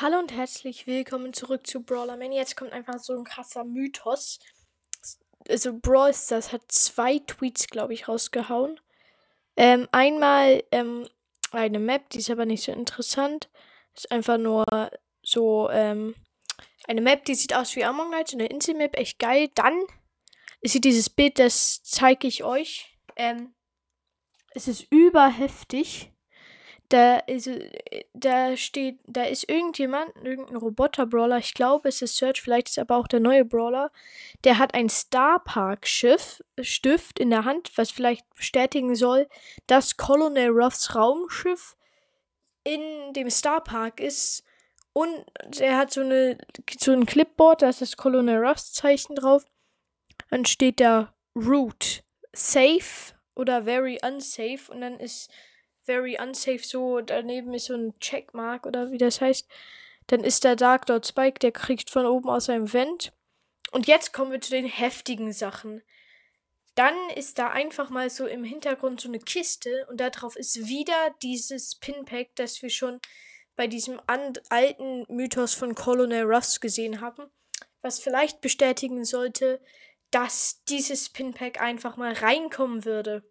Hallo und herzlich willkommen zurück zu Brawler Man. Jetzt kommt einfach so ein krasser Mythos. Also Brawl Stars hat zwei Tweets, glaube ich, rausgehauen. Ähm, einmal ähm, eine Map, die ist aber nicht so interessant. Ist einfach nur so ähm, eine Map, die sieht aus wie Among Knights, eine Insel-Map, echt geil. Dann ist hier dieses Bild, das zeige ich euch. Ähm, es ist überheftig da ist, äh, da steht, da ist irgendjemand, irgendein Roboter-Brawler, ich glaube, es ist Search, vielleicht ist aber auch der neue Brawler, der hat ein Starpark-Schiff, Stift in der Hand, was vielleicht bestätigen soll, dass Colonel Ruffs Raumschiff in dem Starpark ist. Und er hat so eine so ein Clipboard, da ist das Colonel Ruffs Zeichen drauf. Dann steht da Root safe oder very unsafe und dann ist very unsafe so, daneben ist so ein Checkmark oder wie das heißt. Dann ist der Dark Lord Spike, der kriegt von oben aus einem Vent. Und jetzt kommen wir zu den heftigen Sachen. Dann ist da einfach mal so im Hintergrund so eine Kiste und darauf ist wieder dieses Pinpack, das wir schon bei diesem alten Mythos von Colonel Ruffs gesehen haben, was vielleicht bestätigen sollte, dass dieses Pinpack einfach mal reinkommen würde.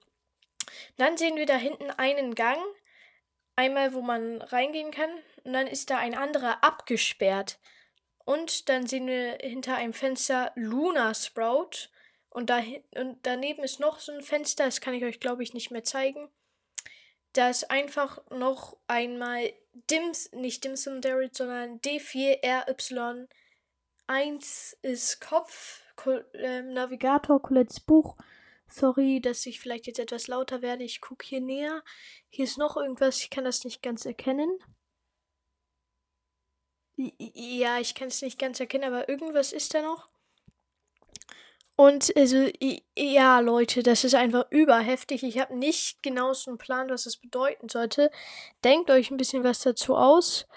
Dann sehen wir da hinten einen Gang, einmal wo man reingehen kann, und dann ist da ein anderer abgesperrt. Und dann sehen wir hinter einem Fenster Luna Sprout. Und, da, und daneben ist noch so ein Fenster, das kann ich euch, glaube ich, nicht mehr zeigen. Da ist einfach noch einmal Dims, nicht Dimsum Darit, sondern D4RY1 ist Kopf, äh, Navigator, Colettes Buch Sorry, dass ich vielleicht jetzt etwas lauter werde. Ich gucke hier näher. Hier ist noch irgendwas. Ich kann das nicht ganz erkennen. Ja, ich kann es nicht ganz erkennen, aber irgendwas ist da noch. Und also, ja, Leute, das ist einfach überheftig. Ich habe nicht genau so einen Plan, was das bedeuten sollte. Denkt euch ein bisschen was dazu aus.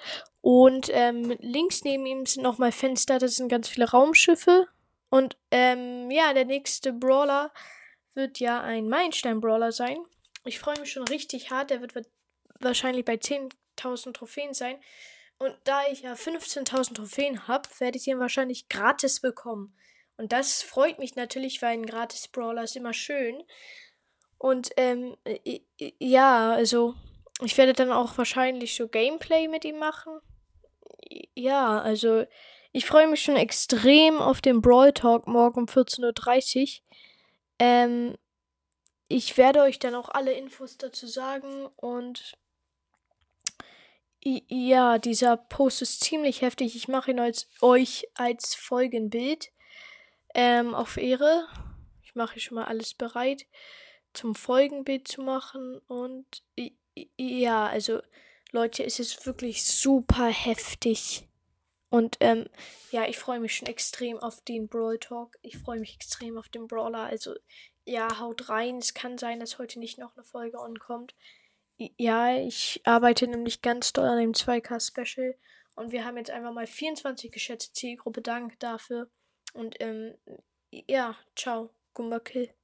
Und ähm, links neben ihm sind nochmal Fenster, das sind ganz viele Raumschiffe. Und ähm, ja, der nächste Brawler wird ja ein Meilenstein-Brawler sein. Ich freue mich schon richtig hart. Der wird wahrscheinlich bei 10.000 Trophäen sein. Und da ich ja 15.000 Trophäen habe, werde ich ihn wahrscheinlich gratis bekommen. Und das freut mich natürlich, weil ein gratis Brawler ist immer schön. Und ähm, ja, also ich werde dann auch wahrscheinlich so Gameplay mit ihm machen. Ja, also ich freue mich schon extrem auf den Brawl Talk morgen um 14.30 Uhr. Ähm, ich werde euch dann auch alle Infos dazu sagen und ja, dieser Post ist ziemlich heftig. Ich mache ihn als, euch als Folgenbild ähm, auf Ehre. Ich mache schon mal alles bereit zum Folgenbild zu machen und ja, also Leute, es ist wirklich super heftig. Und ähm, ja, ich freue mich schon extrem auf den Brawl Talk. Ich freue mich extrem auf den Brawler. Also ja, haut rein. Es kann sein, dass heute nicht noch eine Folge ankommt. Ja, ich arbeite nämlich ganz doll an dem 2K Special. Und wir haben jetzt einfach mal 24 geschätzte Zielgruppe. Dank dafür. Und ähm, ja, ciao. Gumba Kill.